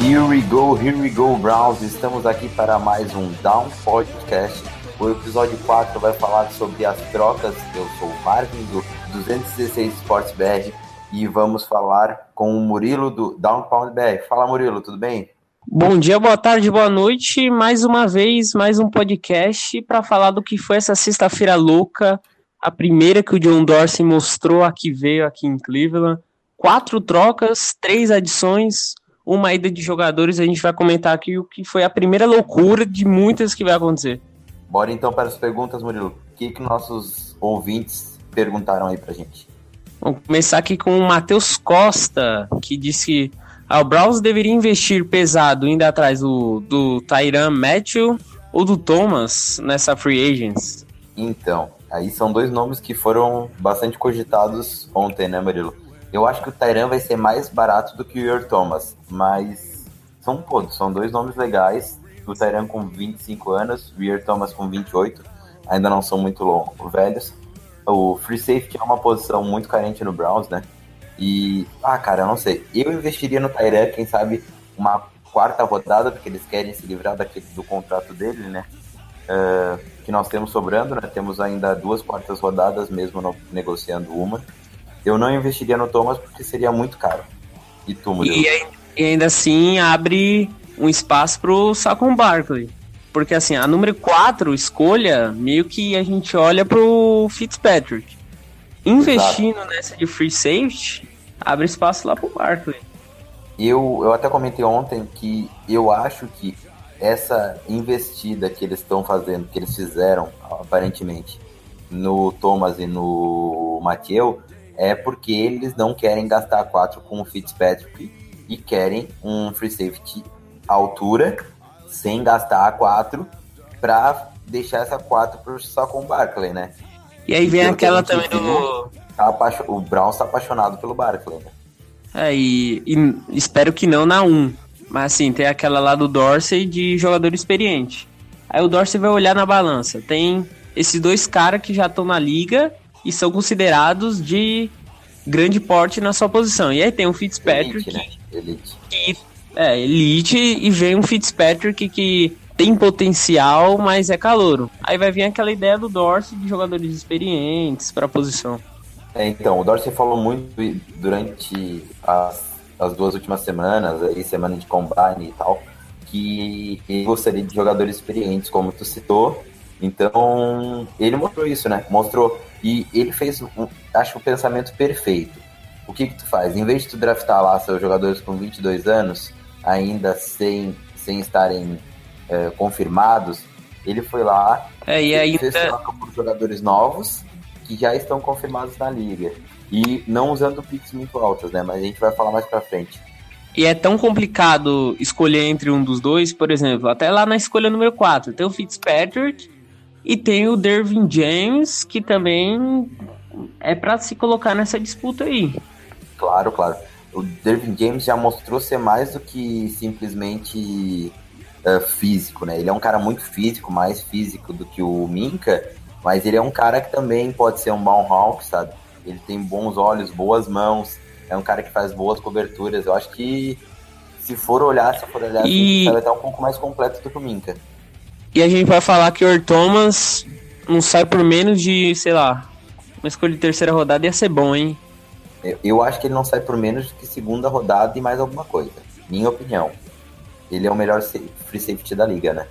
Here we go, here we go, Browns. Estamos aqui para mais um Down Podcast. O episódio 4 vai falar sobre as trocas. Eu sou o Marvin do 216 Sports BR e vamos falar com o Murilo do Down Pound BR. Fala, Murilo, tudo bem? Bom dia, boa tarde, boa noite. Mais uma vez, mais um podcast para falar do que foi essa sexta-feira louca, a primeira que o John Dorsey mostrou a que veio aqui em Cleveland. Quatro trocas, três adições, uma ida de jogadores. A gente vai comentar aqui o que foi a primeira loucura de muitas que vai acontecer. Bora então para as perguntas, Murilo. O que, que nossos ouvintes perguntaram aí pra gente? Vamos começar aqui com o Matheus Costa, que disse que ah, o Browns deveria investir pesado indo atrás do, do Tyran Matthew ou do Thomas nessa free agents. Então, aí são dois nomes que foram bastante cogitados ontem, né, Murilo? Eu acho que o Tyran vai ser mais barato do que o Yor Thomas, mas são todos, são dois nomes legais. O Tyran com 25 anos, o Yor Thomas com 28, ainda não são muito longos, velhos. O free safety é uma posição muito carente no Browns, né? E, ah, cara, eu não sei. Eu investiria no Tyran, quem sabe, uma quarta rodada, porque eles querem se livrar daquele, do contrato dele, né? Uh, que nós temos sobrando, né? Temos ainda duas quartas rodadas, mesmo negociando uma. Eu não investiria no Thomas porque seria muito caro. E tu? E, e ainda assim abre um espaço pro Saquon Barkley. Porque assim, a número 4 escolha, meio que a gente olha pro Fitzpatrick. Investindo Exato. nessa de free safety, abre espaço lá pro Barkley. Eu, eu até comentei ontem que eu acho que essa investida que eles estão fazendo, que eles fizeram, aparentemente, no Thomas e no Mathieu, é porque eles não querem gastar 4 com o Fitzpatrick e querem um free safety altura, sem gastar a 4, para deixar essa 4 pro Saquon Barkley, né? E aí vem aquela também do. Tá o Brown está apaixonado pelo Barkley, né? É, e, e, espero que não na 1. Mas assim, tem aquela lá do Dorsey de jogador experiente. Aí o Dorsey vai olhar na balança. Tem esses dois caras que já estão na liga e são considerados de grande porte na sua posição. E aí tem o Fitzpatrick. Elite, né? Elite. Que, é, elite e vem um Fitzpatrick que tem potencial, mas é calouro. Aí vai vir aquela ideia do Dorsey de jogadores experientes para a posição. É, então, o Dorsey falou muito durante as, as duas últimas semanas, aí, semana de combine e tal, que ele gostaria de jogadores experientes, como tu citou. Então, ele mostrou isso, né? Mostrou. E ele fez, acho, o pensamento perfeito. O que que tu faz? Em vez de tu draftar lá seus jogadores com 22 anos, ainda sem, sem estarem é, confirmados, ele foi lá é, e ainda... fez troca por jogadores novos que já estão confirmados na liga. E não usando picks muito altas, né? Mas a gente vai falar mais pra frente. E é tão complicado escolher entre um dos dois, por exemplo, até lá na escolha número 4, tem o Fitzpatrick e tem o Dervin James, que também é para se colocar nessa disputa aí. Claro, claro. O Dervin James já mostrou ser mais do que simplesmente uh, físico, né? Ele é um cara muito físico, mais físico do que o Minka, mas ele é um cara que também pode ser um bom hawk, sabe? Ele tem bons olhos, boas mãos, é um cara que faz boas coberturas. Eu acho que se for olhar, se for olhar, e... vai estar um pouco mais completo do que o Minka. E a gente vai falar que o Earl Thomas não sai por menos de, sei lá, uma escolha de terceira rodada ia ser bom, hein? Eu, eu acho que ele não sai por menos que segunda rodada e mais alguma coisa. Minha opinião. Ele é o melhor free safety da liga, né?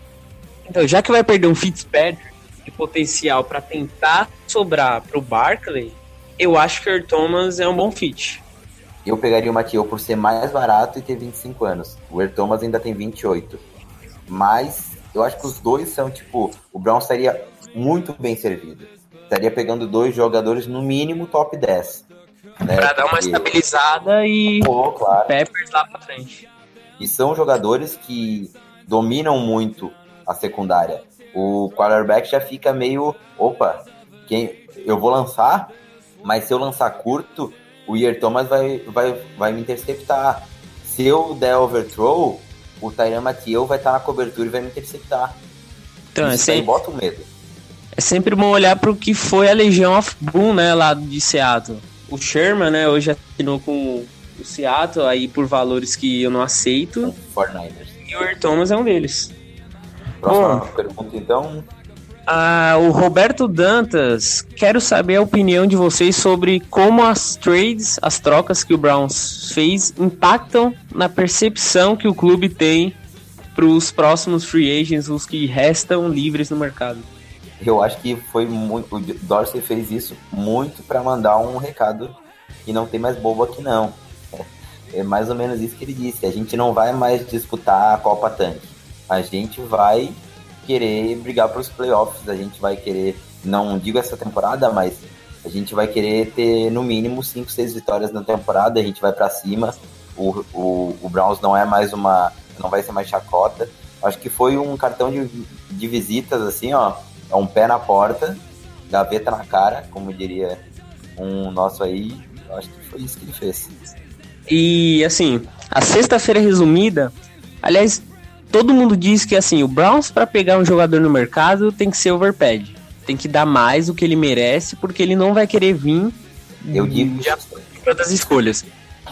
Então, já que vai perder um Fitzpatrick de potencial para tentar sobrar pro Barkley, Eu acho que o Thomas é um bom fit. Eu pegaria o Mathieu por ser mais barato e ter 25 anos. O Earl Thomas ainda tem 28. Mas eu acho que os dois são, tipo, o Brown estaria muito bem servido. Estaria pegando dois jogadores no mínimo top 10. Né? Pra dar uma Porque... estabilizada e Pô, claro. Peppers lá pra frente. E são jogadores que dominam muito a secundária. O quarterback já fica meio, opa, quem eu vou lançar, mas se eu lançar curto, o Ier Thomas vai, vai, vai me interceptar. Se eu der overthrow, o Tyrann Mathieu vai estar na cobertura e vai me interceptar. Então, Isso é sempre, bota o medo. É sempre bom olhar para o que foi a Legião of Boom, né, lá de Seattle. O Sherman, né, hoje assinou com o Seattle aí por valores que eu não aceito. 49ers. E o Earl Thomas é um deles. Próxima Bom, pergunta, então. Ah, o Roberto Dantas, quero saber a opinião de vocês sobre como as trades, as trocas que o Browns fez, impactam na percepção que o clube tem para os próximos free agents, os que restam livres no mercado. Eu acho que foi muito. O Dorsey fez isso muito para mandar um recado e não tem mais bobo aqui não. É mais ou menos isso que ele disse. A gente não vai mais disputar a Copa Tanque. A gente vai querer brigar para os playoffs. A gente vai querer, não digo essa temporada, mas a gente vai querer ter no mínimo 5, 6 vitórias na temporada. A gente vai para cima. O, o, o Browns não é mais uma. não vai ser mais chacota. Acho que foi um cartão de, de visitas, assim, ó. É um pé na porta, gaveta na cara, como diria um nosso aí. Acho que foi isso que ele fez. E assim, a sexta-feira resumida, aliás, todo mundo diz que assim, o Browns para pegar um jogador no mercado tem que ser overpaid. Tem que dar mais do que ele merece, porque ele não vai querer vir eu digo de das escolhas.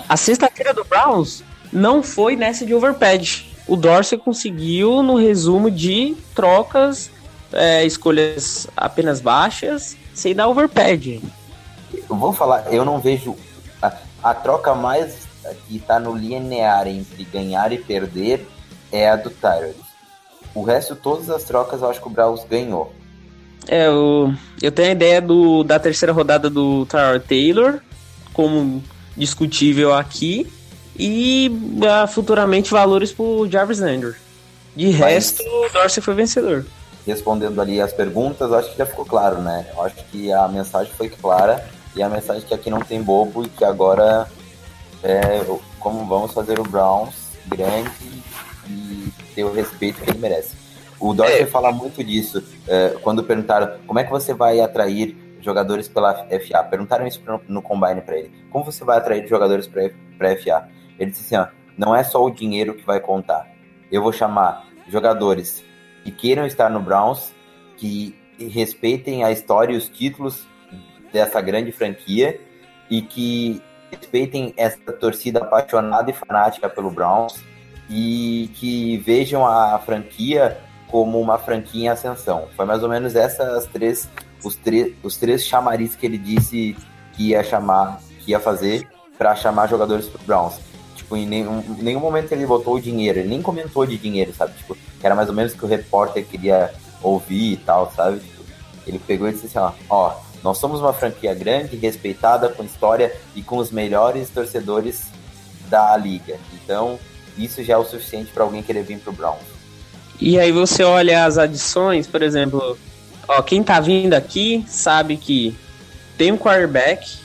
A sexta-feira do Browns não foi nessa de overpad. O Dorsey conseguiu no resumo de trocas, é, escolhas apenas baixas, sem dar overpad. Eu vou falar, eu não vejo a, a troca mais que está no linear entre ganhar e perder é a do Tyrant. O resto, todas as trocas, eu acho que o Browns ganhou. É, eu, eu tenho a ideia do, da terceira rodada do Tyler Taylor, como discutível aqui, e uh, futuramente valores pro Jarvis Landry. De Mas, resto, o Dorsey foi vencedor. Respondendo ali as perguntas, acho que já ficou claro, né? Eu acho que a mensagem foi clara, e a mensagem que aqui não tem bobo e que agora é, como vamos fazer o Browns grande e ter o respeito que ele merece. O Dorsey é. fala muito disso. É, quando perguntaram como é que você vai atrair jogadores pela FA, perguntaram isso no Combine para ele. Como você vai atrair jogadores para FA? Ele disse assim: ó, não é só o dinheiro que vai contar. Eu vou chamar jogadores que queiram estar no Browns, que respeitem a história e os títulos dessa grande franquia e que respeitem essa torcida apaixonada e fanática pelo Browns e que vejam a franquia como uma franquia em ascensão. Foi mais ou menos essas três, os, três, os três chamariz que ele disse que ia chamar, que ia fazer para chamar jogadores pro Browns. Tipo, em nenhum, em nenhum momento ele botou o dinheiro, ele nem comentou de dinheiro, sabe? Tipo, que era mais ou menos o que o repórter queria ouvir e tal, sabe? Tipo, ele pegou e disse assim, ó, ó nós somos uma franquia grande, respeitada, com história e com os melhores torcedores da liga. Então, isso já é o suficiente para alguém querer vir para o Browns. E aí você olha as adições, por exemplo, ó, quem tá vindo aqui sabe que tem um quarterback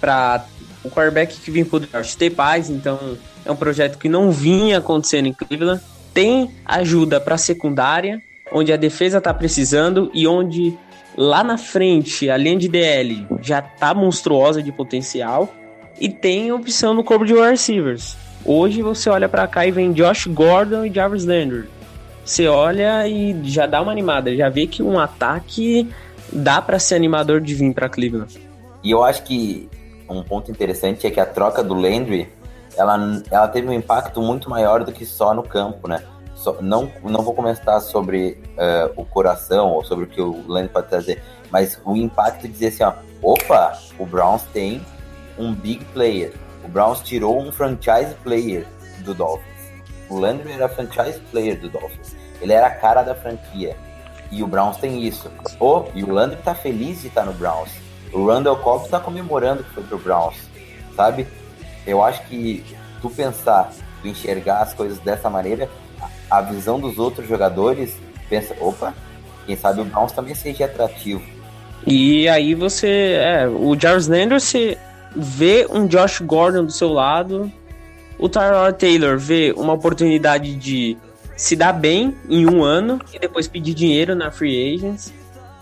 para o quarterback que vem pro draft ter paz, então é um projeto que não vinha acontecendo em Cleveland. Tem ajuda para secundária, onde a defesa tá precisando e onde Lá na frente, a linha de DL já tá monstruosa de potencial e tem opção no corpo de receivers. Hoje você olha para cá e vem Josh Gordon e Jarvis Landry. Você olha e já dá uma animada, já vê que um ataque dá para ser animador de vir para Cleveland. E eu acho que um ponto interessante é que a troca do Landry, ela, ela teve um impacto muito maior do que só no campo, né? não, não vou comentar sobre uh, o coração ou sobre o que o Land pode trazer, mas o impacto de dizer assim, ó, opa, o Browns tem um big player. O Browns tirou um franchise player do Dolphins. O Landry era franchise player do Dolphins. Ele era a cara da franquia. E o Browns tem isso. Oh, e o Landry tá feliz de estar no Browns. O Randall Cobb tá comemorando que foi pro Browns, sabe? Eu acho que tu pensar, tu enxergar as coisas dessa maneira, a visão dos outros jogadores pensa, opa, quem sabe o Browns também seja atrativo. E aí você, é, o Jarvis Landry, você vê um Josh Gordon do seu lado, o Tyrod Taylor vê uma oportunidade de se dar bem em um ano e depois pedir dinheiro na free agents.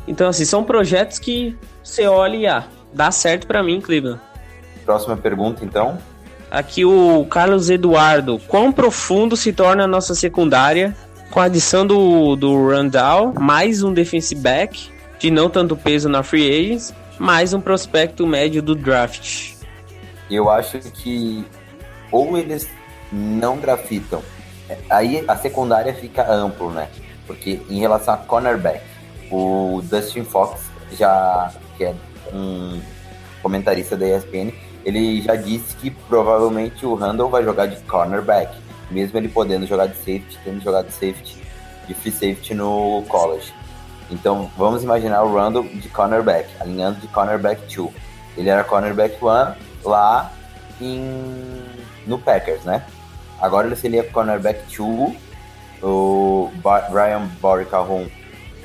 Então, assim, são projetos que você olha e ah, dá certo para mim, Cleveland. Próxima pergunta, então. Aqui o Carlos Eduardo. Quão profundo se torna a nossa secundária com a adição do, do Randall, mais um defensive back, de não tanto peso na free agents, mais um prospecto médio do draft? Eu acho que ou eles não grafitam, aí a secundária fica amplo, né? Porque em relação a cornerback, o Dustin Fox já que é um comentarista da ESPN, ele já disse que provavelmente o Randall vai jogar de cornerback, mesmo ele podendo jogar de safety, tendo jogado de safety, de free safety no college. Então vamos imaginar o Randall de cornerback, alinhando de cornerback 2. Ele era cornerback 1 lá em, no Packers, né? Agora ele seria cornerback 2, o Brian Boricahon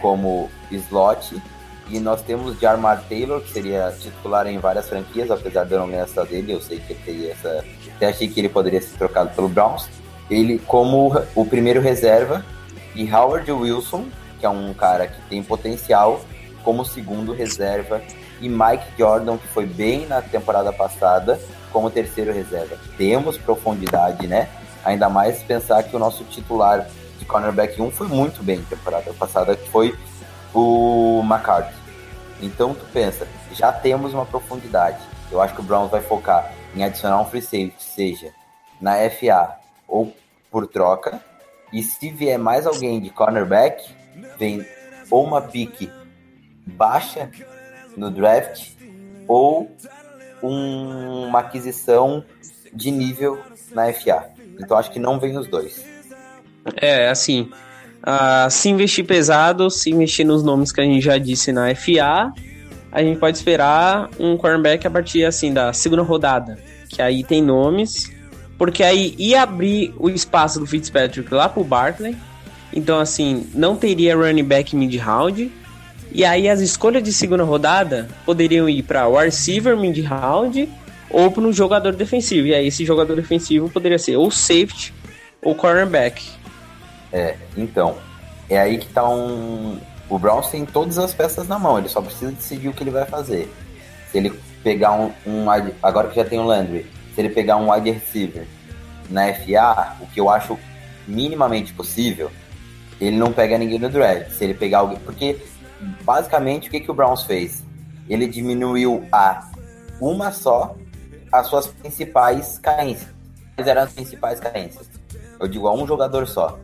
como slot e nós temos Jarmar Taylor, que seria titular em várias franquias, apesar de eu não gostar dele, eu sei que ele teria essa. Até achei que ele poderia ser trocado pelo Browns. Ele como o primeiro reserva, e Howard Wilson, que é um cara que tem potencial, como segundo reserva, e Mike Jordan, que foi bem na temporada passada, como terceiro reserva. Temos profundidade, né? Ainda mais pensar que o nosso titular de cornerback 1 foi muito bem na temporada passada, que foi o McCarthy. Então tu pensa, já temos uma profundidade. Eu acho que o Browns vai focar em adicionar um free safety, seja na FA ou por troca. E se vier mais alguém de cornerback, vem ou uma pique baixa no draft ou um, uma aquisição de nível na FA. Então acho que não vem os dois. É, assim, Uh, se investir pesado, se investir nos nomes que a gente já disse na FA, a gente pode esperar um cornerback a partir assim da segunda rodada, que aí tem nomes, porque aí ia abrir o espaço do Fitzpatrick lá pro Barkley. Então assim, não teria running back mid round. E aí as escolhas de segunda rodada poderiam ir para o receiver mid round ou para um jogador defensivo. E aí esse jogador defensivo poderia ser ou safety ou cornerback. É, então, é aí que tá um. O Browns tem todas as peças na mão, ele só precisa decidir o que ele vai fazer. Se ele pegar um. um agora que já tem o Landry, se ele pegar um wide receiver na FA, o que eu acho minimamente possível, ele não pega ninguém no draft. Se ele pegar alguém. Porque, basicamente, o que, que o Browns fez? Ele diminuiu a uma só as suas principais carências. Quais eram as principais carências? Eu digo a um jogador só.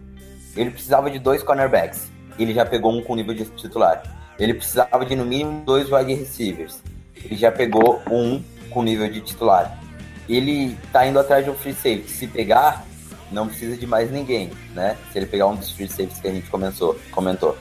Ele precisava de dois cornerbacks. Ele já pegou um com nível de titular. Ele precisava de no mínimo dois wide receivers. Ele já pegou um com nível de titular. Ele tá indo atrás de um free safety. Se pegar, não precisa de mais ninguém, né? Se ele pegar um dos free safeties que a gente comentou, comentou.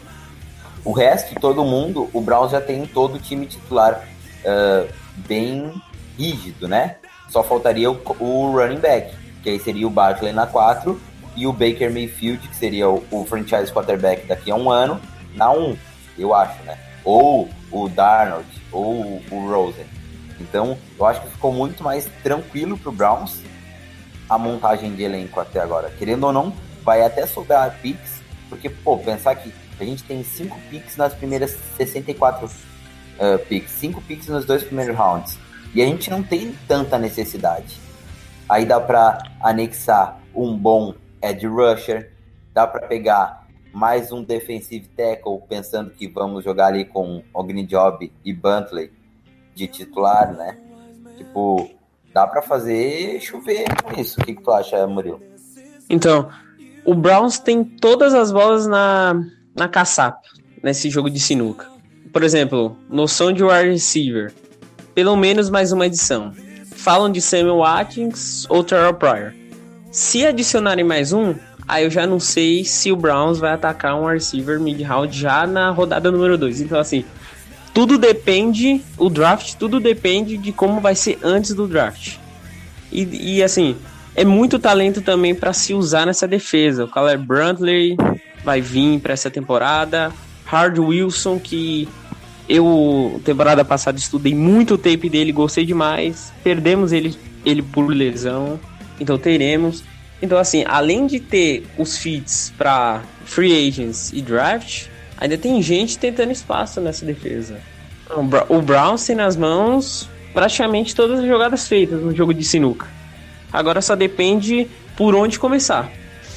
O resto, todo mundo, o Browns já tem todo o time titular uh, bem rígido, né? Só faltaria o, o running back, que aí seria o Barkley na 4 e o Baker Mayfield, que seria o, o franchise quarterback daqui a um ano, na 1, eu acho, né? Ou o Darnold, ou o Rosen. Então, eu acho que ficou muito mais tranquilo pro Browns a montagem de elenco até agora. Querendo ou não, vai até sobrar picks, porque, pô, pensar que a gente tem 5 picks nas primeiras 64 uh, picks, 5 picks nos dois primeiros rounds, e a gente não tem tanta necessidade. Aí dá para anexar um bom edge rusher, dá para pegar mais um defensive tackle, pensando que vamos jogar ali com Job e Buntley de titular, né? Tipo, dá para fazer chover com isso. O que, que tu acha, Murilo? Então, o Browns tem todas as bolas na, na caçapa nesse jogo de sinuca. Por exemplo, noção de wide receiver. Pelo menos mais uma edição. Falam de Samuel Watkins ou Terrell Pryor. Se adicionarem mais um, aí eu já não sei se o Browns vai atacar um receiver mid-round já na rodada número 2. Então, assim, tudo depende, o draft, tudo depende de como vai ser antes do draft. E, e assim, é muito talento também para se usar nessa defesa. O Caleb Brantley vai vir para essa temporada. Hard Wilson, que eu, temporada passada, estudei muito o tape dele, gostei demais. Perdemos ele, ele por lesão, então teremos. Então, assim, além de ter os feats para free agents e draft, ainda tem gente tentando espaço nessa defesa. O Browns tem nas mãos praticamente todas as jogadas feitas no jogo de sinuca. Agora só depende por onde começar.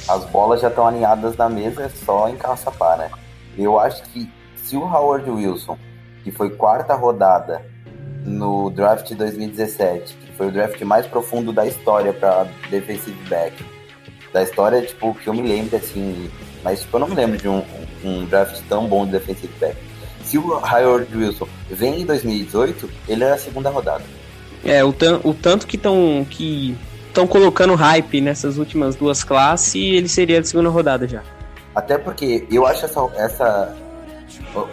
As bolas já estão alinhadas na mesa, é só encaçapar, né? Eu acho que se o Howard Wilson, que foi quarta rodada no draft 2017, que foi o draft mais profundo da história para defensive back, da história, tipo, que eu me lembro, assim, mas tipo, eu não me lembro de um, um draft tão bom de defensive back. Se o Howard Wilson vem em 2018, ele é a segunda rodada. É, o, tan o tanto que estão que estão colocando hype nessas últimas duas classes, ele seria de segunda rodada já. Até porque eu acho essa. essa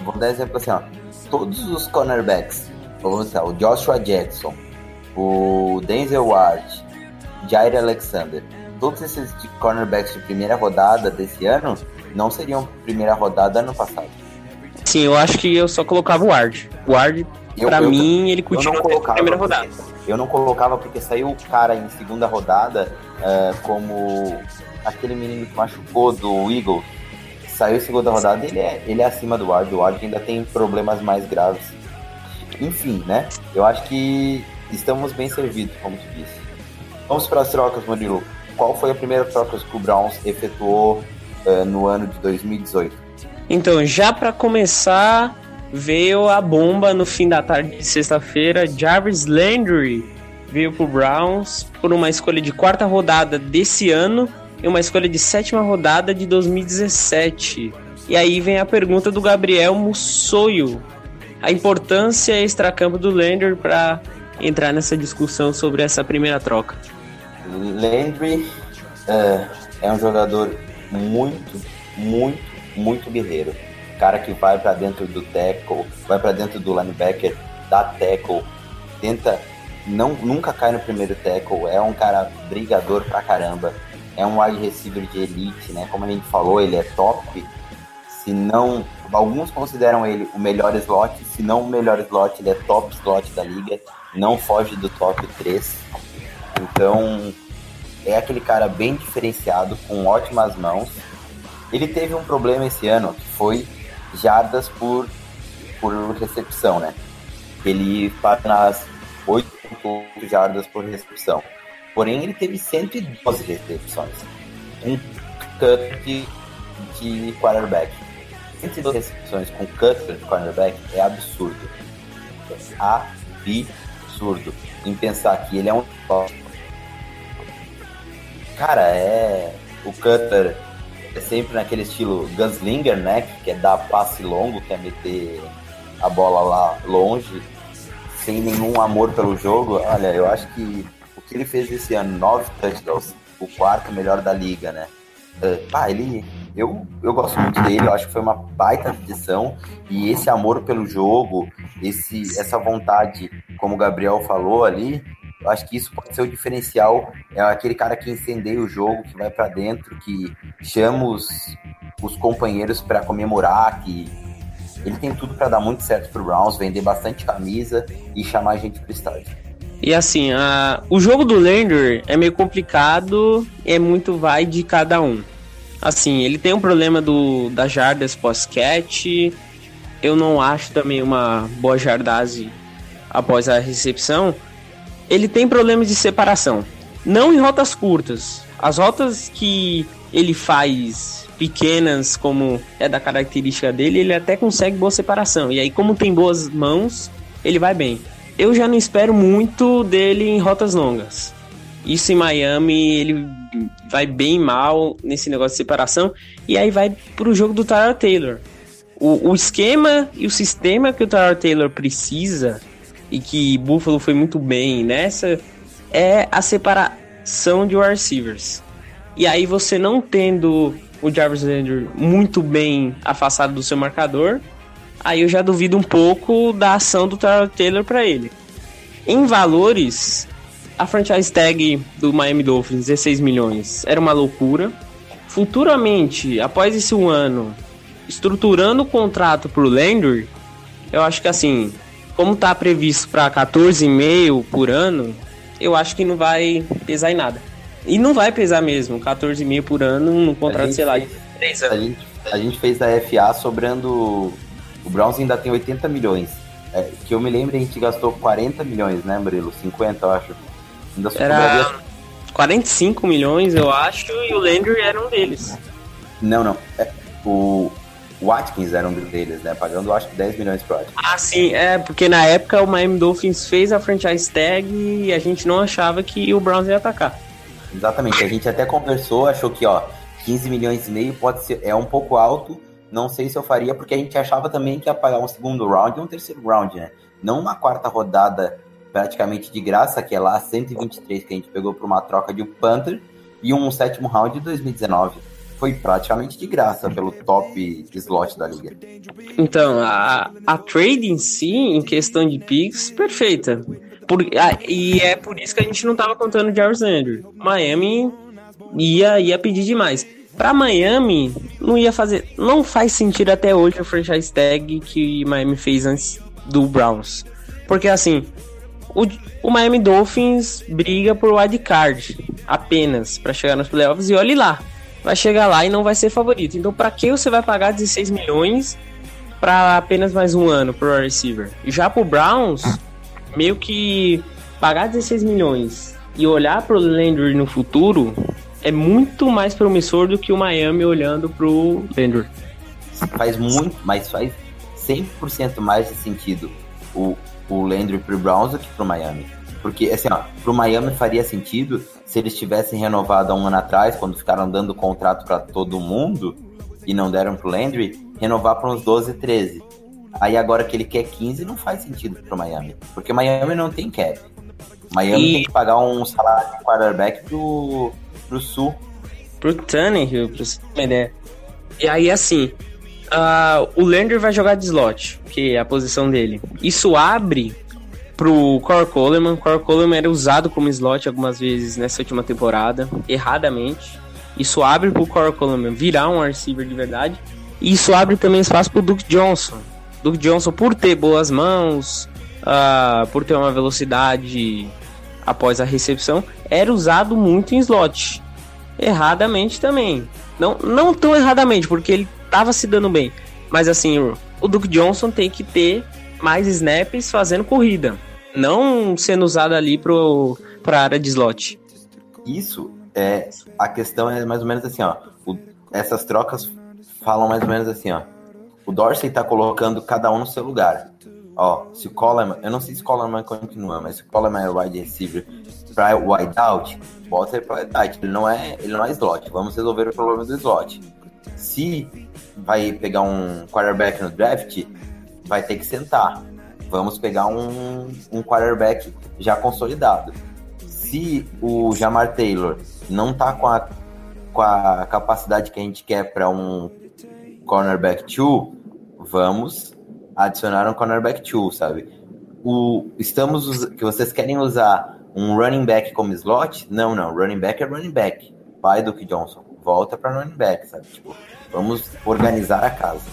vou dar exemplo assim, ó. Todos os cornerbacks, vamos o Joshua Jackson, o Denzel Ward, Jair Alexander, todos esses cornerbacks de primeira rodada desse ano não seriam primeira rodada ano passado. Sim, eu acho que eu só colocava o Ward. O Ward, eu, pra eu, mim, ele continua na primeira rodada. Eu não colocava porque saiu o cara em segunda rodada uh, como aquele menino que machucou do Eagle. Saiu em segunda rodada ele é, ele é acima do Ward. O Ward ainda tem problemas mais graves. Enfim, né? Eu acho que estamos bem servidos, como tu disse. Vamos para as trocas, Murilo. Qual foi a primeira troca que o Browns efetuou uh, no ano de 2018? Então, já para começar, veio a bomba no fim da tarde de sexta-feira. Jarvis Landry veio pro Browns por uma escolha de quarta rodada desse ano e uma escolha de sétima rodada de 2017. E aí vem a pergunta do Gabriel Mussoio. A importância extracampo do Landry para entrar nessa discussão sobre essa primeira troca. Landry é, é um jogador muito, muito, muito guerreiro cara que vai para dentro do tackle, vai para dentro do linebacker, dá tackle, tenta não nunca cai no primeiro tackle, é um cara brigador pra caramba, é um wide receiver de elite, né? Como a gente falou, ele é top. Se não, alguns consideram ele o melhor slot, se não o melhor slot, ele é top slot da liga, não foge do top 3. Então, é aquele cara bem diferenciado, com ótimas mãos. Ele teve um problema esse ano, que foi jardas por, por recepção, né? Ele passa nas 8 jardas por recepção. Porém, ele teve 112 recepções. Um cut de, de quarterback. 112 recepções com cut de quarterback é absurdo. É absurdo. Em pensar que ele é um. Cara, é. O Cutter é sempre naquele estilo gunslinger, né? Que é dar passe longo, que é meter a bola lá longe, sem nenhum amor pelo jogo. Olha, eu acho que o que ele fez esse ano, nove touchdowns, o quarto melhor da liga, né? Uh, ah, ele. Eu, eu gosto muito dele, eu acho que foi uma baita adição. E esse amor pelo jogo, esse, essa vontade, como o Gabriel falou ali, eu acho que isso pode ser o diferencial. É aquele cara que incendeia o jogo, que vai para dentro, que chama os, os companheiros para comemorar, que ele tem tudo para dar muito certo pro Browns, vender bastante camisa e chamar a gente pro estádio. E assim, a, o jogo do Lander é meio complicado, é muito vai de cada um. Assim, ele tem um problema do das jardas pós-catch. Eu não acho também uma boa jardase após a recepção, ele tem problemas de separação. Não em rotas curtas. As rotas que ele faz pequenas, como é da característica dele, ele até consegue boa separação. E aí, como tem boas mãos, ele vai bem. Eu já não espero muito dele em rotas longas. Isso em Miami, ele vai bem mal nesse negócio de separação. E aí vai pro jogo do Tyler Taylor. O, o esquema e o sistema que o Tyler Taylor precisa e que Buffalo foi muito bem nessa é a separação de receivers. E aí você não tendo o Jarvis Landry muito bem afastado do seu marcador, aí eu já duvido um pouco da ação do Taylor para ele. Em valores, a franchise tag do Miami Dolphins, 16 milhões, era uma loucura. Futuramente, após esse um ano, estruturando o contrato pro Landry, eu acho que assim, como tá previsto para 14,5 por ano, eu acho que não vai pesar em nada. E não vai pesar mesmo, 14,5 por ano no contrato, sei lá, de 3 anos. A gente, a gente fez a FA sobrando. O Browns ainda tem 80 milhões. É, que eu me lembro, a gente gastou 40 milhões, né, Murilo? 50, eu acho. Era 45 milhões, eu acho, e o Landry era um deles. Não, não. É, o, o Atkins era um deles, né? Pagando, acho que 10 milhões pro Atkins. Ah, sim, é, porque na época o Miami Dolphins fez a franchise tag e a gente não achava que o Browns ia atacar. Exatamente, a gente até conversou, achou que, ó, 15 milhões e meio pode ser, é um pouco alto, não sei se eu faria, porque a gente achava também que ia pagar um segundo round e um terceiro round, né? Não uma quarta rodada praticamente de graça, que é lá 123 que a gente pegou por uma troca de um Panther, e um sétimo round de 2019. Foi praticamente de graça pelo top slot da liga. Então, a, a trade em si, em questão de picks, perfeita. Por, ah, e é por isso que a gente não tava contando de Alexander. Miami ia, ia pedir demais. Pra Miami, não ia fazer. Não faz sentido até hoje o franchise tag que Miami fez antes do Browns. Porque assim, o, o Miami Dolphins briga por wildcard apenas para chegar nos playoffs e olhe lá. Vai chegar lá e não vai ser favorito. Então, para que você vai pagar 16 milhões para apenas mais um ano pro receiver? Já pro Browns, meio que pagar 16 milhões e olhar pro Landry no futuro é muito mais promissor do que o Miami olhando pro Landry. Faz muito, mas faz 100% mais de sentido o, o Landry pro Browns do que pro Miami. Porque, assim, ó, pro Miami faria sentido se eles tivessem renovado há um ano atrás, quando ficaram dando contrato para todo mundo e não deram pro Landry, renovar para uns 12, 13. Aí agora que ele quer 15, não faz sentido pro Miami. Porque Miami não tem cap. Miami E- tem que pagar um salário de quarterback pro, pro Sul. pro Tannehill, pra você ter uma ideia. E aí, assim, ah, o Lander vai jogar de slot, que é a posição dele. Isso abre pro Core Coleman. Core Coleman era usado como slot algumas vezes nessa última temporada, erradamente. Isso abre pro Core Coleman virar um receiver de verdade. E isso abre também espaço pro Duke Johnson. Duke Johnson, por ter boas mãos, ah, por ter uma velocidade após a recepção, era usado muito em slot erradamente também. Não, não tão erradamente, porque ele tava se dando bem. Mas assim, o- Duke Johnson tem que ter mais snaps fazendo corrida. Não sendo usado ali pro, pra área de slot. Isso é. A questão é mais ou menos assim, ó. o- essas trocas falam mais ou menos assim, ó. O Dorsey tá colocando cada um no seu lugar. Ó, se o Coleman, eu não sei se o Coleman continua, mas se o Coleman é wide receiver pra wide out, bota ele pra wide out. Ele não é, ele não é slot. Vamos resolver o problema do slot. Se vai pegar um quarterback no draft, vai ter que sentar. Vamos pegar um, um quarterback já consolidado. Se o Jamar Taylor não tá com a, com a capacidade que a gente quer para um cornerback 2, vamos adicionar um cornerback 2, sabe? O, estamos que vocês querem usar um running back como slot? Não, não, running back é running back. Pai do que Johnson, volta para running back, sabe? Tipo, vamos organizar a casa.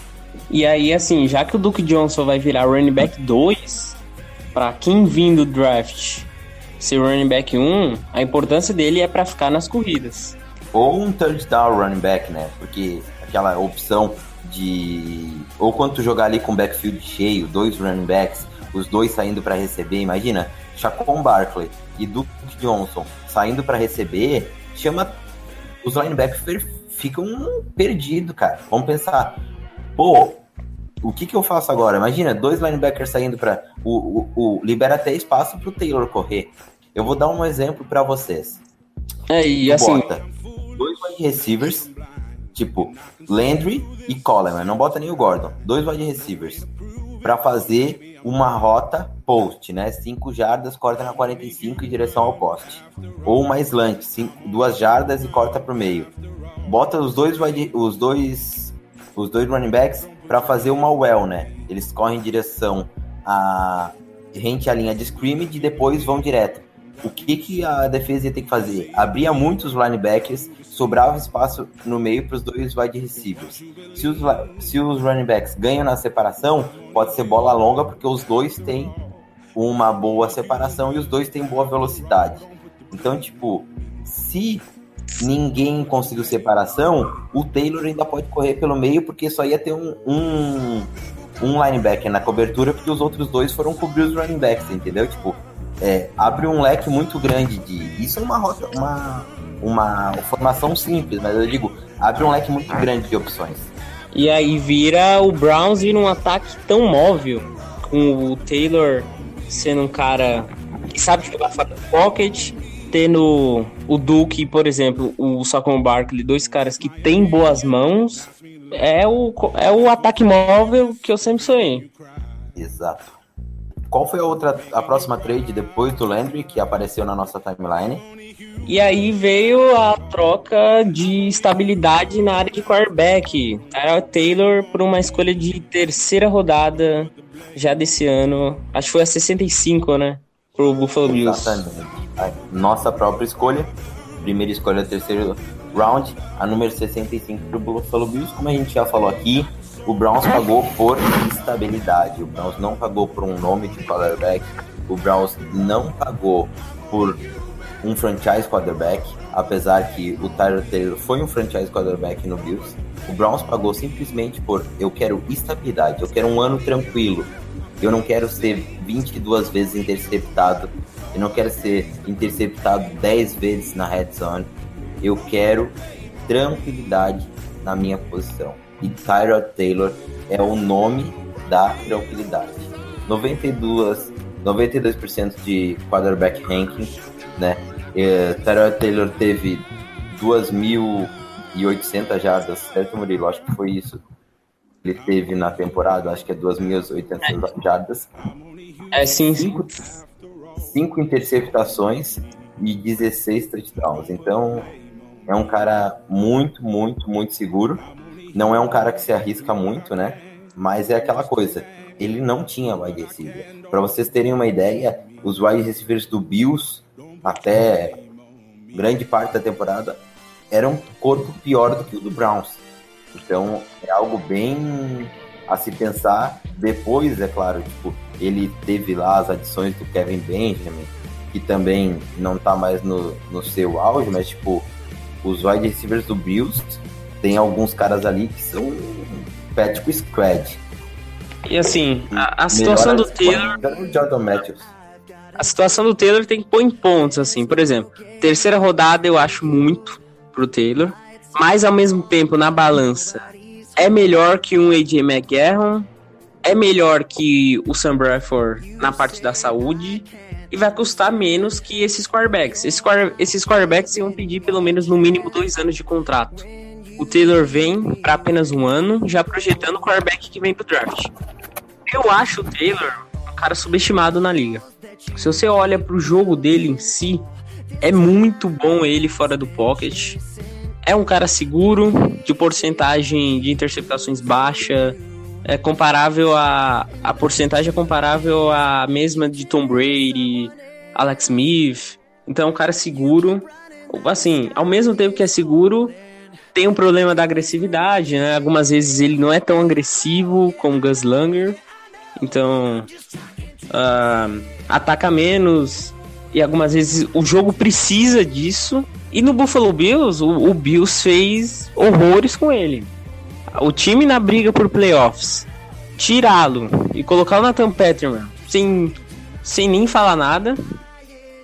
E aí, assim, já que o Duke Johnson vai virar running back 2, pra quem vir do draft ser running back 1, a importância dele é pra ficar nas corridas. Ou um third down running back, né? Porque aquela opção de. Ou quando tu jogar ali com backfield cheio, dois running backs, os dois saindo para receber, imagina, Chacon Barkley e Duke Johnson saindo para receber, chama. Os linebackers ficam perdidos, cara. Vamos pensar. Pô, o que que eu faço agora? Imagina, dois linebackers saindo para o, o, o- libera até espaço pro Taylor correr. Eu vou dar um exemplo para vocês. É, e assim, bota dois wide receivers, tipo Landry e Coleman, não bota nem o Gordon, dois wide receivers, pra fazer uma rota post, né? 5 jardas, corta na 45 em direção ao poste. Ou uma slant, 2 jardas e corta pro meio. Bota os dois os dois os dois running backs para fazer uma well, né? Eles correm em direção a rente a linha de scrimmage e depois vão direto. O que, que a defesa ia ter que fazer? Abria muitos linebackers, sobrava espaço no meio para os dois wide receivers. Se os, se os running backs ganham na separação, pode ser bola longa, porque os dois têm uma boa separação e os dois têm boa velocidade. Então, tipo, se ninguém conseguiu separação, o Taylor ainda pode correr pelo meio, porque só ia ter um, um, um linebacker na cobertura, porque os outros dois foram cobrir os running backs, entendeu? Tipo, é, abre um leque muito grande de. Isso é uma rota, uma, uma formação simples, mas eu digo, abre um leque muito grande de opções. E aí vira o Browns vira um ataque tão móvel, com o Taylor sendo um cara que sabe jogar pocket, tendo o Duke, por exemplo, o Saquon Barkley, dois caras que têm boas mãos, é o, é o ataque móvel que eu sempre sonhei. Exato. Qual foi a outra, a próxima trade depois do Landry que apareceu na nossa timeline? E aí veio a troca de estabilidade na área de quarterback. Tyrell Taylor por uma escolha de terceira rodada já desse ano. Acho que foi a 65, né? Pro Buffalo Bills. Exatamente. nossa própria escolha. Primeira escolha, terceiro round. A número 65 pro Buffalo Bills. Como a gente já falou aqui, o Browns pagou por estabilidade. O Browns não pagou por um nome de quarterback. O Browns não pagou por um franchise quarterback, apesar que o Tyler Taylor foi um franchise quarterback no Bills. O Browns pagou simplesmente por eu quero estabilidade, eu quero um ano tranquilo. Eu não quero ser 22 vezes interceptado, eu não quero ser interceptado 10 vezes na red zone. Eu quero tranquilidade na minha posição. E Tyrod Taylor é o nome da tranquilidade. 92, 92% de quarterback ranking, né? É, Tyrod Taylor teve 2.800 jardas, certo, Murilo? Acho que foi isso. Ele teve na temporada, acho que é 2.800 jardas. É sim, cinco, cinco interceptações e 16 touchdowns. Então, é um cara muito, muito, muito seguro. Não é um cara que se arrisca muito, né? Mas é aquela coisa. Ele não tinha wide receiver. Para vocês terem uma ideia, os wide receivers do Bills, até grande parte da temporada, eram um corpo pior do que o do Browns. Então, é algo bem a se pensar. Depois, é claro, tipo, ele teve lá as adições do Kevin Benjamin, que também não tá mais no, no seu auge, mas, tipo, os wide receivers do Bills tem alguns caras ali que são Patrick Squad. E assim, a, a situação do Taylor. Jordan Matthews. A situação do Taylor tem que pôr em pontos, assim. Por exemplo, terceira rodada eu acho muito pro Taylor. Mas ao mesmo tempo, na balança, é melhor que um AJ McGarron. É melhor que o Sam Bradford na parte da saúde. E vai custar menos que esses quarterbacks. Esses, esses quarterbacks iam pedir pelo menos no mínimo dois anos de contrato o Taylor vem para apenas um ano, já projetando o quarterback que vem do draft. Eu acho o Taylor um cara subestimado na liga. Se você olha para o jogo dele em si, é muito bom ele fora do pocket. É um cara seguro, de porcentagem de interceptações baixa, é comparável a a porcentagem é comparável à mesma de Tom Brady, Alex Smith. Então é um cara seguro. Assim, ao mesmo tempo que é seguro, tem um problema da agressividade, né? Algumas vezes ele não é tão agressivo como Gus Langer, então uh, ataca menos e algumas vezes o jogo precisa disso. E no Buffalo Bills, o, o Bills fez horrores com ele. O time na briga por playoffs, tirá-lo e colocar o Nathan Peterman sem, sem nem falar nada.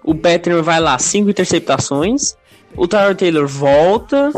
O Peterman vai lá, cinco interceptações. O Tyler Taylor volta,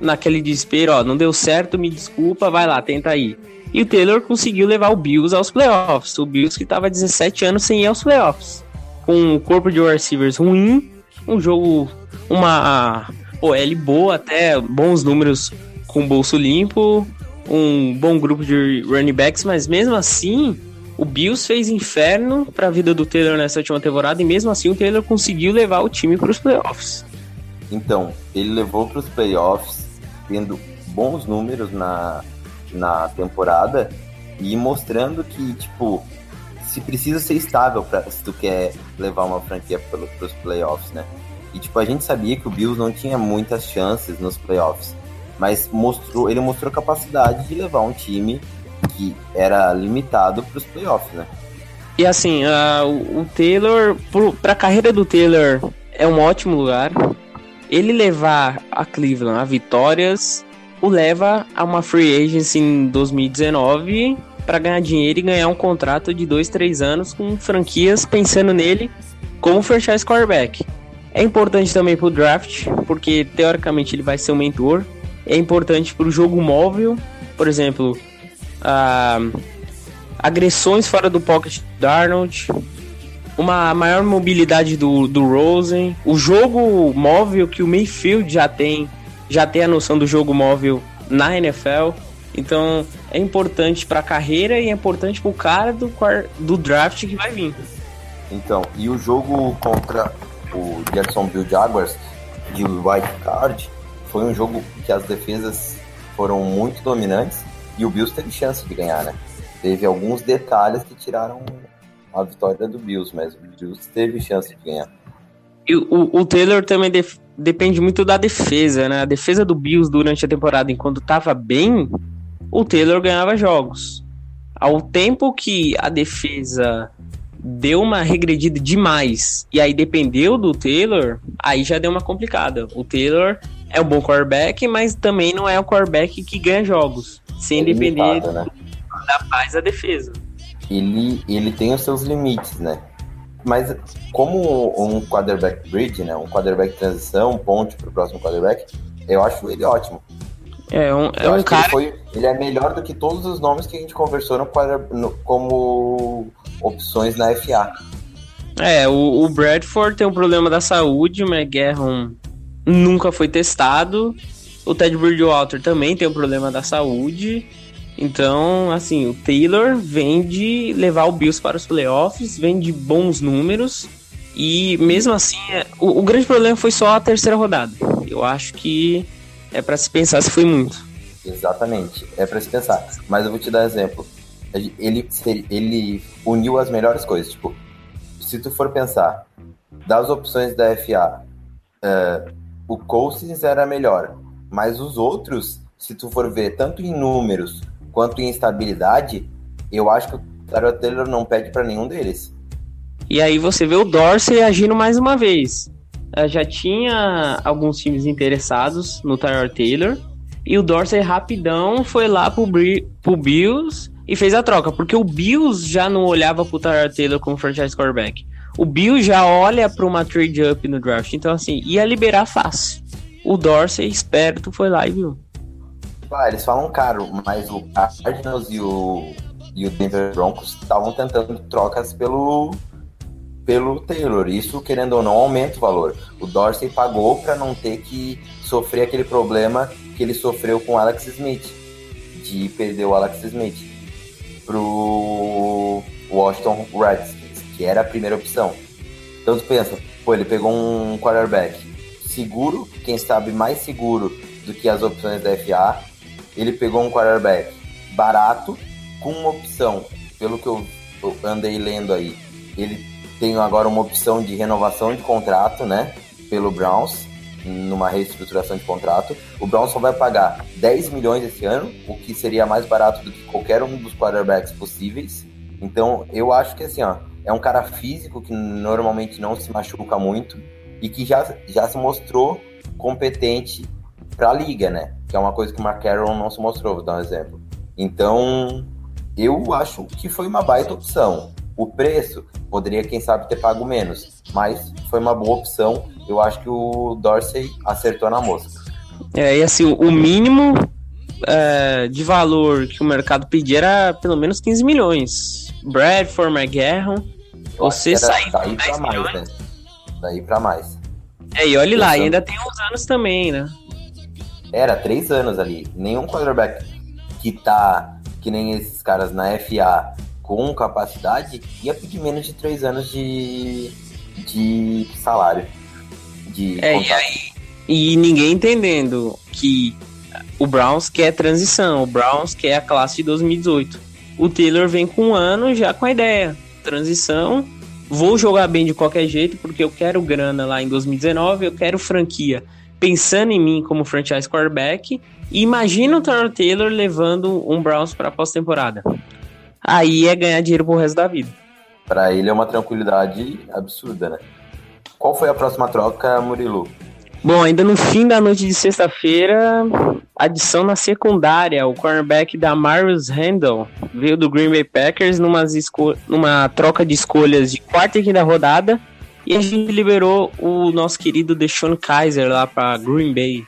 naquele desespero, ó, não deu certo, me desculpa, vai lá, tenta aí. E o Taylor conseguiu levar o Bills aos playoffs. O Bills que estava 17 anos sem ir aos playoffs. Com um corpo de receivers ruim, um jogo, uma OL boa, até bons números com bolso limpo, um bom grupo de running backs, mas mesmo assim, o Bills fez inferno para a vida do Taylor nessa última temporada e mesmo assim o Taylor conseguiu levar o time para os playoffs. Então, ele levou para os playoffs tendo bons números na, na temporada e mostrando que, tipo, se precisa ser estável pra, se tu quer levar uma franquia pelo, pros playoffs, né? E, tipo, a gente sabia que o Bills não tinha muitas chances nos playoffs, mas mostrou, ele mostrou capacidade de levar um time que era limitado pros playoffs, né? E assim, uh, o Taylor, para a carreira do Taylor, é um ótimo lugar. Ele levar a Cleveland a vitórias o leva a uma free agency em 2019 para ganhar dinheiro e ganhar um contrato de 2, 3 anos com franquias pensando nele como franchise quarterback. É importante também para o draft, porque teoricamente ele vai ser um mentor. É importante para o jogo móvel, por exemplo, uh, agressões fora do pocket do Arnold, uma maior mobilidade do, do Rosen, o jogo móvel que o Mayfield já tem, já tem a noção do jogo móvel na NFL. Então é importante para a carreira e é importante para o cara do, do draft que vai vir. Então, e o jogo contra o Jacksonville Jaguars de White Card foi um jogo que as defesas foram muito dominantes e o Bills teve chance de ganhar, né? Teve alguns detalhes que tiraram a vitória do Bills, mas o Bills teve chance de ganhar. E o, o Taylor também def, depende muito da defesa, né? A defesa do Bills durante a temporada, enquanto estava bem, o Taylor ganhava jogos. Ao tempo que a defesa deu uma regredida demais e aí dependeu do Taylor, aí já deu uma complicada. O Taylor é um bom quarterback, mas também não é o quarterback que ganha jogos, sem é depender né? da paz da defesa ele, ele tem os seus limites, né? Mas como um quarterback bridge, né? Um quarterback transição, ponte para o próximo quarterback, eu acho ele ótimo. É um, é um cara. Ele, foi, ele, é melhor do que todos os nomes que a gente conversou no, no como opções na FA. É, o, o, Bradford tem um problema da saúde, o McGarron nunca foi testado. O Ted Bridgewater também tem um problema da saúde. Então, assim, o Taylor vem de levar o Bills para os playoffs, vem de bons números. E mesmo assim, é, o, o grande problema foi só a terceira rodada. Eu acho que é para se pensar se foi muito. Exatamente, é para se pensar. Mas eu vou te dar exemplo. Ele, ele uniu as melhores coisas. Tipo, se tu for pensar, das opções da FA, uh, é, o Cousins era melhor. Mas os outros, se tu for ver, tanto em números quanto instabilidade, eu acho que o Tyrod Taylor não pede para nenhum deles. E aí você vê o Dorsey agindo mais uma vez. Eh, já tinha alguns times interessados no Tyrod Taylor. E o Dorsey rapidão foi lá pro, pro Bills e fez a troca. Porque o Bills já não olhava pro Tyrod Taylor como franchise quarterback. O Bills já olha para uma trade up no draft. Então, assim, ia liberar fácil. O Dorsey, esperto, foi lá e viu. Ah, eles falam caro, mas o Cardinals e o, e o Denver Broncos estavam tentando trocas pelo, pelo Taylor. Isso, querendo ou não, aumenta o valor. O Dorsey pagou para não ter que sofrer aquele problema que ele sofreu com o Alex Smith, de perder o Alex Smith pro Washington Redskins, que era a primeira opção. Então tu pensa, pô, ele pegou um quarterback seguro, quem sabe mais seguro do que as opções da FA, ele pegou um quarterback barato com uma opção, pelo que eu, andei lendo aí, ele tem agora uma opção de renovação de contrato, né, pelo Browns, numa reestruturação de contrato. O Browns só vai pagar 10 milhões esse ano, o que seria mais barato do que qualquer um dos quarterbacks possíveis. Então, eu acho que assim, ó, é um cara físico que normalmente não se machuca muito e que já, já se mostrou competente para a liga, né? Que é uma coisa que o Mark Carroll não se mostrou, vou dar um exemplo. Então, eu acho que foi uma baita opção. O preço poderia, quem sabe, ter pago menos, mas foi uma boa opção. Eu acho que o Dorsey acertou na mosca. É, e assim, o mínimo é, de valor que o mercado pedia era pelo menos 15 milhões. Bradford, McGarron, você saiu daí para mais, né? Daí para mais. É, e olha lá, ainda tem uns anos também, né? Era três anos ali. Nenhum quarterback que tá que nem esses caras na FA com capacidade ia pedir menos de três anos de, de salário. De é, e, aí, e ninguém entendendo que o Browns quer transição, o Browns quer a classe de 2018. O Taylor vem com um ano já com a ideia, transição, vou jogar bem de qualquer jeito porque eu quero grana lá em 2019, eu quero franquia pensando em mim como franchise quarterback. E imagina o Taylor Taylor levando um Browns para pós-temporada. Aí é ganhar dinheiro pro resto da vida. Para ele é uma tranquilidade absurda, né? Qual foi a próxima troca, Murilo? Bom, ainda no fim da noite de sexta-feira, adição na secundária, o cornerback da Marius Randall veio do Green Bay Packers numa, numa troca de escolhas de quarta e quinta rodada e a gente liberou o nosso querido Deshaun Kaiser lá para Green Bay.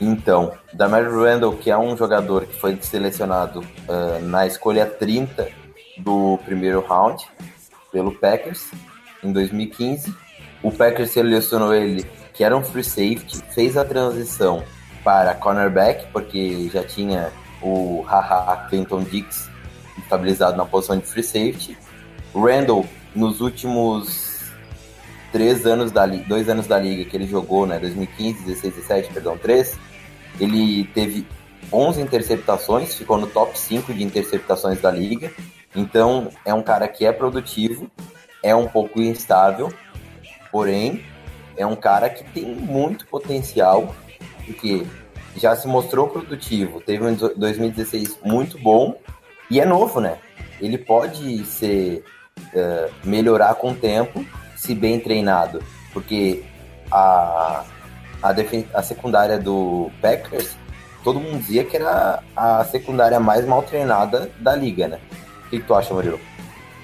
Então, da Marius Randall, que é um jogador que foi selecionado uh, na escolha 30 do primeiro round pelo Packers em 2015. O Packers selecionou ele que era um free safety, fez a transição para cornerback, porque já tinha o haha Clinton Dix estabilizado na posição de free safety. Randall, nos últimos três anos da liga, dois anos da liga que ele jogou, né, 2015, 16, 17, perdão, três, ele teve 11 interceptações, ficou no top 5 de interceptações da liga. Então, é um cara que é produtivo, é um pouco instável, porém é um cara que tem muito potencial, porque já se mostrou produtivo, teve um 2016 muito bom e é novo, né? Ele pode ser uh, melhorar com o tempo, se bem treinado, porque a, a, a secundária do Packers, todo mundo dizia que era a secundária mais mal treinada da liga, né? O que, que tu acha, Murilo?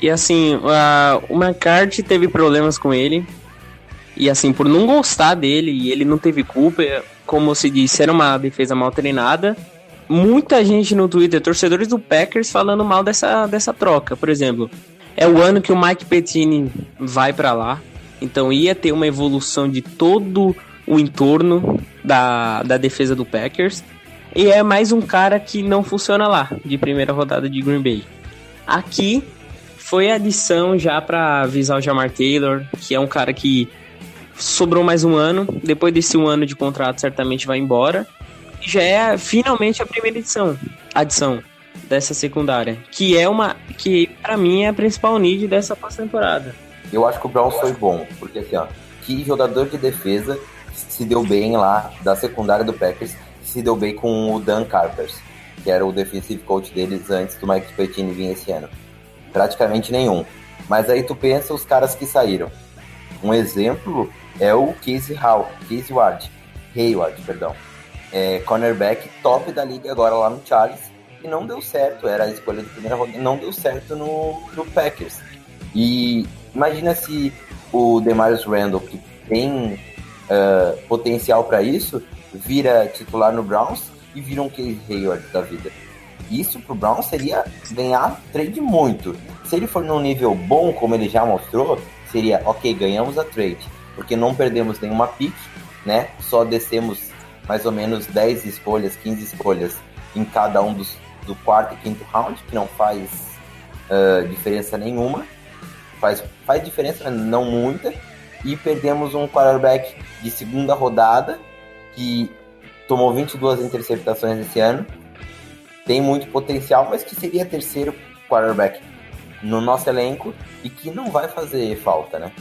E assim, uh, o McCarthy teve problemas com ele, e assim, por não gostar dele, e ele não teve culpa, como se disse, era uma defesa mal treinada. Muita gente no Twitter, torcedores do Packers, falando mal dessa, dessa troca. Por exemplo, é o ano que o Mike Pettine vai para lá. Então ia ter uma evolução de todo o entorno da, da defesa do Packers. E é mais um cara que não funciona lá, de primeira rodada de Green Bay. Aqui foi adição já para avisar o Jamar Taylor, que é um cara que sobrou mais um ano. Depois desse um ano de contrato, certamente vai embora. E já é finalmente a primeira edição, adição dessa secundária, que é uma que para mim é a principal need dessa pós-temporada. Eu acho que o Browns foi bom, porque assim, ó, que jogador de defesa se deu bem lá da secundária do Packers, se deu bem com o Dan Carpers, que era o defensive coach deles antes do Mike Pettine vir esse ano. Praticamente nenhum. Mas aí tu pensa os caras que saíram. Um exemplo é o Casey Hall, Casey Ward, Hayward, perdão. É, cornerback top da liga agora lá no Charles e não deu certo, era a escolha de primeira rodada, não deu certo no, no Packers. E imagina se o Demarius Randall, que tem uh, potencial para isso, vira titular no Browns e vira um Casey Hayward da vida. Isso pro Browns seria ganhar trade muito. Se ele for num nível bom, como ele já mostrou, seria ok, ganhamos a trade porque não perdemos nenhuma pick, né? Só descemos mais ou menos 10 escolhas, 15 escolhas em cada um dos do quarto e quinto round, que não faz uh, diferença nenhuma. Faz, faz diferença, não muita. E perdemos um quarterback de segunda rodada, que tomou 22 interceptações esse ano. Tem muito potencial, mas que seria terceiro quarterback no nosso elenco e que não vai fazer falta, né?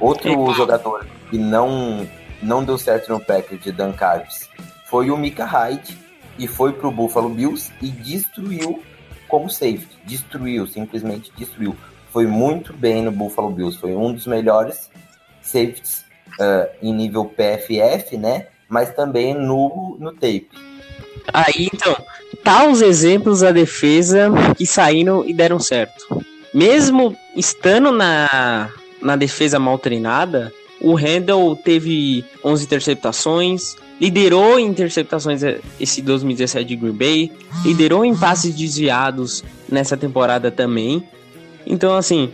Outro jogador que não, não deu certo no package de Dan Carves foi o Mika Hyde e foi pro Buffalo Bills e destruiu como safety. Destruiu, simplesmente destruiu. Foi muito bem no Buffalo Bills. Foi um dos melhores safeties uh, em nível PFF, né? Mas também no, no tape. Aí, então, tá os exemplos da defesa que saíram e deram certo. Mesmo estando na, na defesa mal treinada, o Randall teve 11 interceptações, liderou em interceptações esse 2017 de Green Bay, liderou em passes desviados nessa temporada também. Então, assim,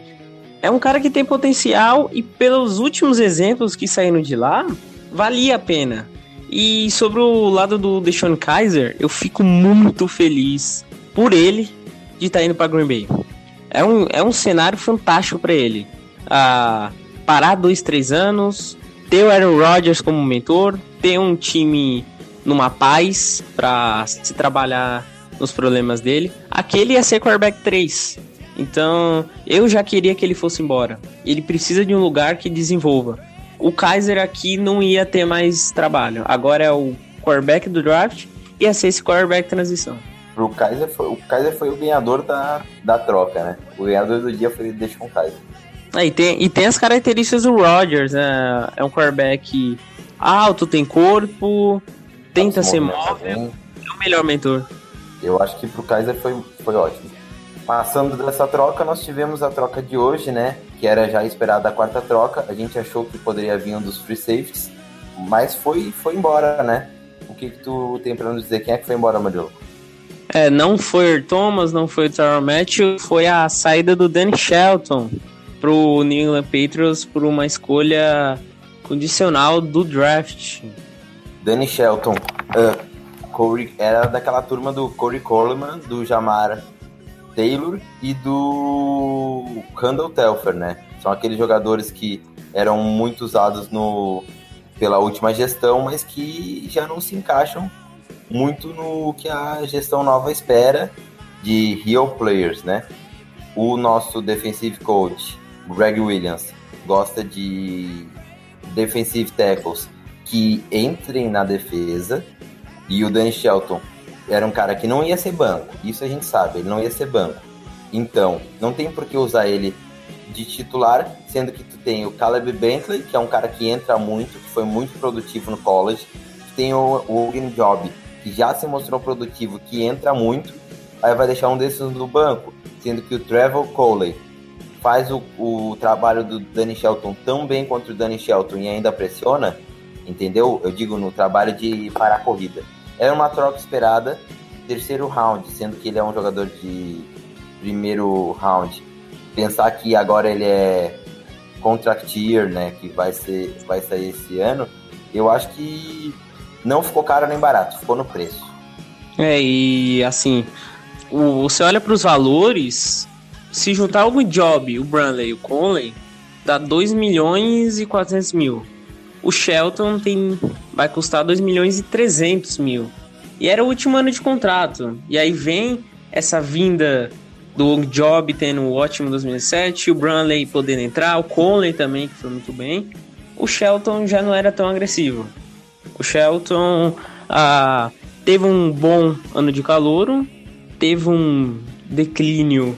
é um cara que tem potencial e pelos últimos exemplos que saíram de lá, valia a pena. E sobre o lado do Deshaun Kaiser, eu fico muito feliz por ele de estar tá indo para Green Bay. É um, é um cenário fantástico para ele a parar dois, três anos, ter o Aaron Rodgers como mentor, ter um time numa paz para se trabalhar nos problemas dele. Aquele ia ser quarterback 3. Então, eu já queria que ele fosse embora. Ele precisa de um lugar que desenvolva. O Kaiser aqui não ia ter mais trabalho. Agora é o quarterback do draft e ia ser esse quarterback transição. Pro Kaiser foi, o Kaiser foi o ganhador da, da troca, né? O ganhador do dia foi deixa com o Kaiser. É, e, tem, e tem as características do Rodgers, né? É um quarterback alto, tem corpo, tenta ser móvel, é o melhor mentor. Eu acho que pro Kaiser foi, foi ótimo. Passando dessa troca, nós tivemos a troca de hoje, né? Que era já esperada a quarta troca. A gente achou que poderia vir um dos free safeties, mas foi, foi embora, né? O que, que tu tem pra nos dizer? Quem é que foi embora, Murilo? É, não foi o Thomas, não foi o Tyron Matthew, foi a saída do Danny Shelton pro New England Patriots por uma escolha condicional do draft. Danny Shelton, uh, Corey, era daquela turma do Corey Coleman, do Jamar Taylor e do Randall Telfer, né? São aqueles jogadores que eram muito usados no, pela última gestão, mas que já não se encaixam muito no que a gestão nova espera de real players, né? O nosso defensive coach, Greg Williams, gosta de defensive tackles que entrem na defesa e o Danny Shelton era um cara que não ia ser banco, isso a gente sabe, ele não ia ser banco. Então, não tem por que usar ele de titular, sendo que tu tem o Caleb Bentley, que é um cara que entra muito, que foi muito produtivo no college, tu tem o, o Hogan Job, que já se mostrou produtivo, que entra muito, aí vai deixar um desses no banco, sendo que o Trevor Coley faz o, o trabalho do Danny Shelton tão bem quanto o Danny Shelton e ainda pressiona, entendeu? Eu digo no trabalho de parar a corrida. Era uma troca esperada, terceiro round, sendo que ele é um jogador de primeiro round. Pensar que agora ele é contract year, né, que vai ser vai sair esse ano, eu acho que não ficou caro nem barato, ficou no preço. É, e assim, o, você olha para os valores, se juntar o Job, o Branley e o Conley, dá 2 milhões e 400 mil. O Shelton tem, vai custar 2 milhões e 300 mil. E era o último ano de contrato. E aí vem essa vinda do Job tendo um ótimo 2007, o Branley podendo entrar, o Conley também, que foi muito bem. O Shelton já não era tão agressivo. O Shelton ah, teve um bom ano de calor, teve um declínio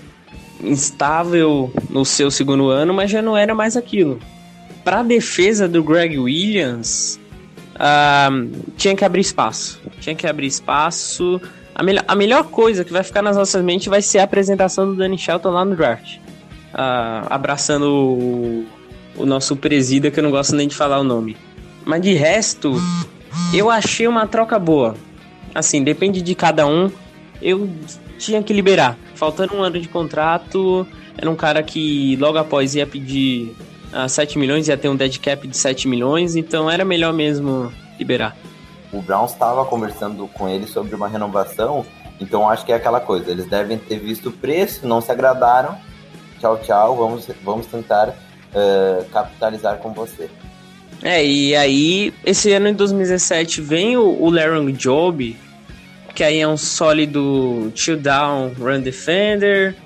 instável no seu segundo ano, mas já não era mais aquilo. Para a defesa do Greg Williams, uh, tinha que abrir espaço. Tinha que abrir espaço. A, me a melhor coisa que vai ficar nas nossas mentes vai ser a apresentação do Danny Shelton lá no draft. Uh, abraçando o, o nosso presida, que eu não gosto nem de falar o nome. Mas de resto, eu achei uma troca boa. Assim, depende de cada um. Eu tinha que liberar. Faltando um ano de contrato, era um cara que logo após ia pedir uh, ah, 7 milhões, ia ter um dead cap de 7 milhões, então era melhor mesmo liberar. O Browns estava conversando com ele sobre uma renovação, então acho que é aquela coisa, eles devem ter visto o preço, não se agradaram, tchau, tchau, vamos, vamos tentar uh, capitalizar com você. É, e aí, esse ano em 2017 vem o, o Larry Job, que aí é um sólido two down run defender,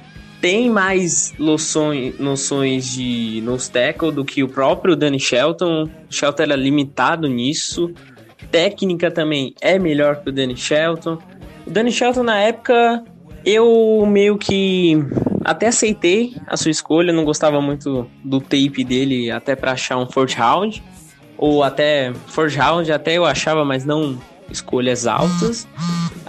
tem mais noções, noções de nose tackle do que o próprio Danny Shelton. Shelton era limitado nisso. Técnica também é melhor que o Danny Shelton. O Danny Shelton na época eu meio que até aceitei a sua escolha, não gostava muito do tape dele até para achar um fourth round ou até fourth round até eu achava, mas não escolhas altas.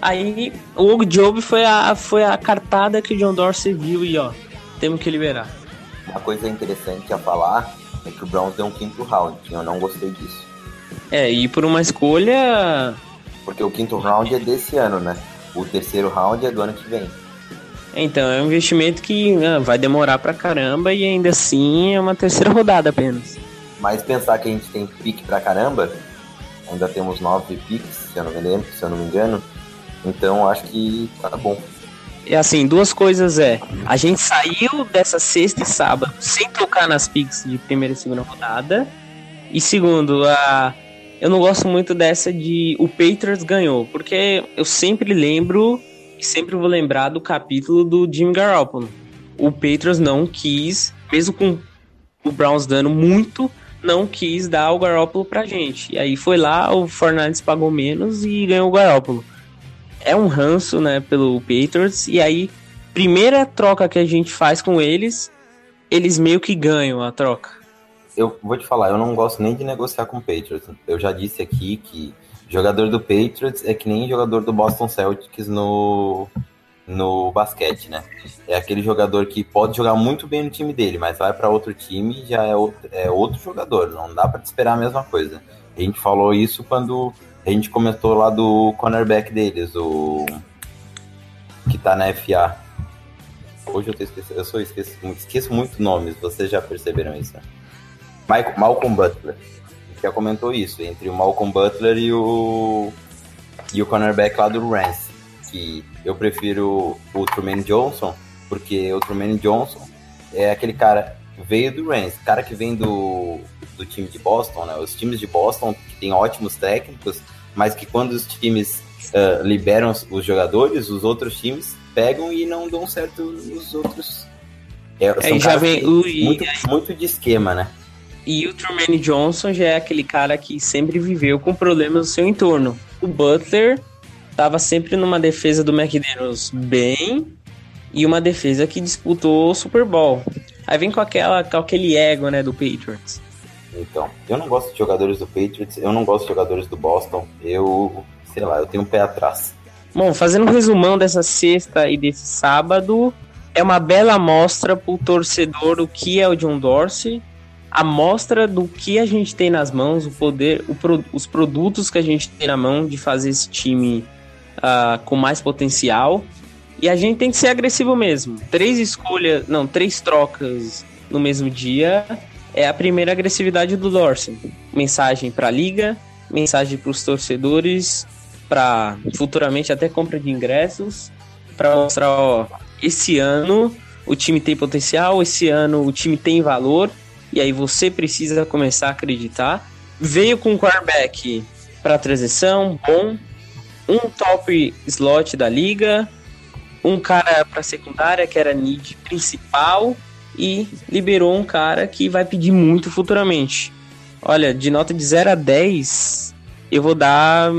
Aí o Job foi a, foi a cartada que o John Dorsey viu e ó, temos que liberar. Uma coisa interessante a falar é que o Browns deu um quinto round, eu não gostei disso. É, e por uma escolha. Porque o quinto round é desse ano, né? O terceiro round é do ano que vem. Então, é um investimento que ah, vai demorar pra caramba e ainda assim é uma terceira rodada apenas. Mas pensar que a gente tem pique pra caramba, ainda temos nove picks, se eu não me lembro, se eu não me engano. Então acho que tá bom. É assim, duas coisas é, a gente saiu dessa sexta e sábado sem tocar nas picks de primeira e segunda rodada. E segundo, a eu não gosto muito dessa de o Patriots ganhou, porque eu sempre lembro e sempre vou lembrar do capítulo do Jimmy Garoppolo. O Patriots não quis, mesmo com o Browns dando muito, não quis dar o Garoppolo pra gente. E aí foi lá, o Fernandes pagou menos e ganhou o Garoppolo. É um ranço, né, pelo Patriots. E aí, primeira troca que a gente faz com eles, eles meio que ganham a troca. Eu vou te falar, eu não gosto nem de negociar com o Patriots. Eu já disse aqui que jogador do Patriots é que nem jogador do Boston Celtics no, no basquete, né? É aquele jogador que pode jogar muito bem no time dele, mas vai para outro time e já é outro, é outro jogador. Não dá para esperar a mesma coisa. A gente falou isso quando a gente comentou lá do cornerback deles, o que tá na FA. Hoje eu tô esquecendo, eu sou esqueço, esqueço muito nomes, vocês já perceberam isso. Michael, Malcolm Butler. A gente já comentou isso, entre o Malcolm Butler e o e o cornerback lá do Rams, que eu prefiro o Truman Johnson, porque o Truman Johnson é aquele cara veio do Rams, cara que vem do, do time de Boston, né? Os times de Boston que tem ótimos técnicos, mas que quando os times uh, liberam os jogadores, os outros times pegam e não dão certo nos outros. É, é já vem muito, muito de esquema, né? E o Truman Johnson já é aquele cara que sempre viveu com problemas no seu entorno. O Butler estava sempre numa defesa do McDaniels bem e uma defesa que disputou o Super Bowl. Aí vem com, aquela, com aquele ego, né, do Patriots. Então, eu não gosto de jogadores do Patriots, eu não gosto de jogadores do Boston. Eu, sei lá, eu tenho um pé atrás. Bom, fazendo um resumão dessa sexta e desse sábado, é uma bela amostra pro torcedor o que é o John Dorsey, a mostra do que a gente tem nas mãos, o poder, o pro, os produtos que a gente tem na mão de fazer esse time uh, com mais potencial. E a gente tem que ser agressivo mesmo. Três escolhas, não, três trocas no mesmo dia é a primeira agressividade do Dorsey. Mensagem para a liga, mensagem para os torcedores, para futuramente até compra de ingressos, para mostrar, ó, esse ano o time tem potencial, esse ano o time tem valor, e aí você precisa começar a acreditar. Veio com um quarterback para transição, bom, um top slot da liga, um cara para secundária que era need principal e liberou um cara que vai pedir muito futuramente. Olha, de nota de 0 a 10, eu vou dar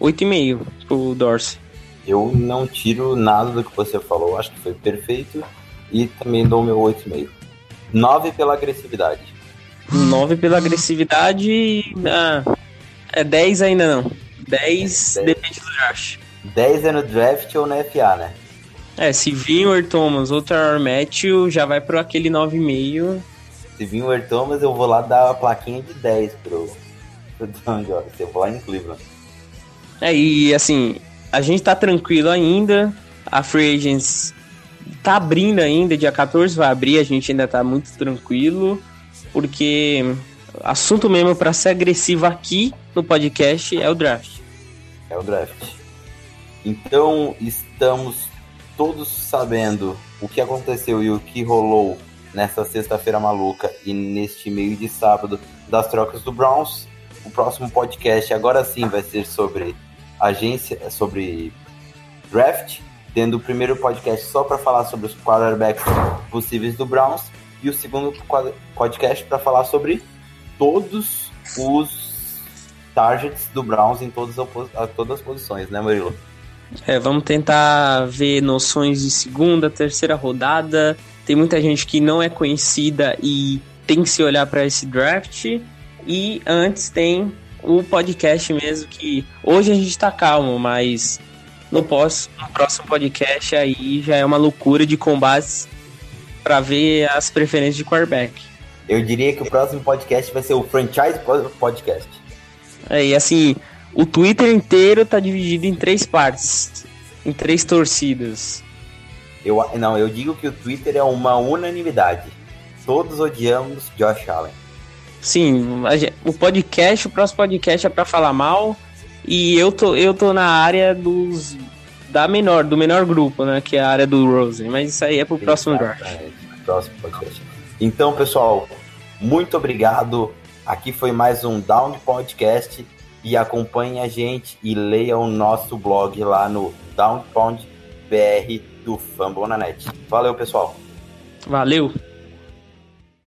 8,5 pro Dorsey. Eu não tiro nada do que você falou, acho que foi perfeito e também dou meu 8,5. 9 pela agressividade. 9 pela agressividade. Ah, é 10 ainda não. 10, é, 10 depende do draft. 10 é no draft ou na FA, né? É, se vir o Thomas ou o Matthew, já vai pro aquele 9,5. Se vir o Thomas, eu vou lá dar a plaquinha de 10 pro, pro John Jones. Eu vou lá em Cleveland. É, e assim, a gente tá tranquilo ainda. A Free Agents tá abrindo ainda, dia 14 vai abrir, a gente ainda tá muito tranquilo, porque assunto mesmo para ser agressivo aqui no podcast é o draft. É o draft. Então, estamos todos sabendo o que aconteceu e o que rolou nessa sexta-feira maluca e neste meio de sábado das trocas do Browns. O próximo podcast agora sim vai ser sobre agência, sobre draft, tendo o primeiro podcast só para falar sobre os quarterbacks possíveis do Browns e o segundo podcast para falar sobre todos os targets do Browns em todas as, todas as posições, né, Murilo? É, vamos tentar ver noções de segunda, terceira rodada. Tem muita gente que não é conhecida e tem que se olhar para esse draft. E antes tem o podcast mesmo, que hoje a gente tá calmo, mas no, pós, no próximo podcast aí já é uma loucura de combates para ver as preferências de quarterback. Eu diria que o próximo podcast vai ser o franchise podcast. É, e assim, o Twitter inteiro tá dividido em três partes, em três torcidas. Eu, não, eu digo que o Twitter é uma unanimidade. Todos odiamos Josh Allen. Sim, o podcast, o próximo podcast é para falar mal. E eu tô, eu tô na área dos. Da menor, do menor grupo, né? Que é a área do Rosen. Mas isso aí é pro próximo draft. Próximo podcast. Então, pessoal, muito obrigado Aqui foi mais um Down Podcast e acompanhe a gente e leia o nosso blog lá no Downpound BR do Fambonanet. Valeu, pessoal. Valeu.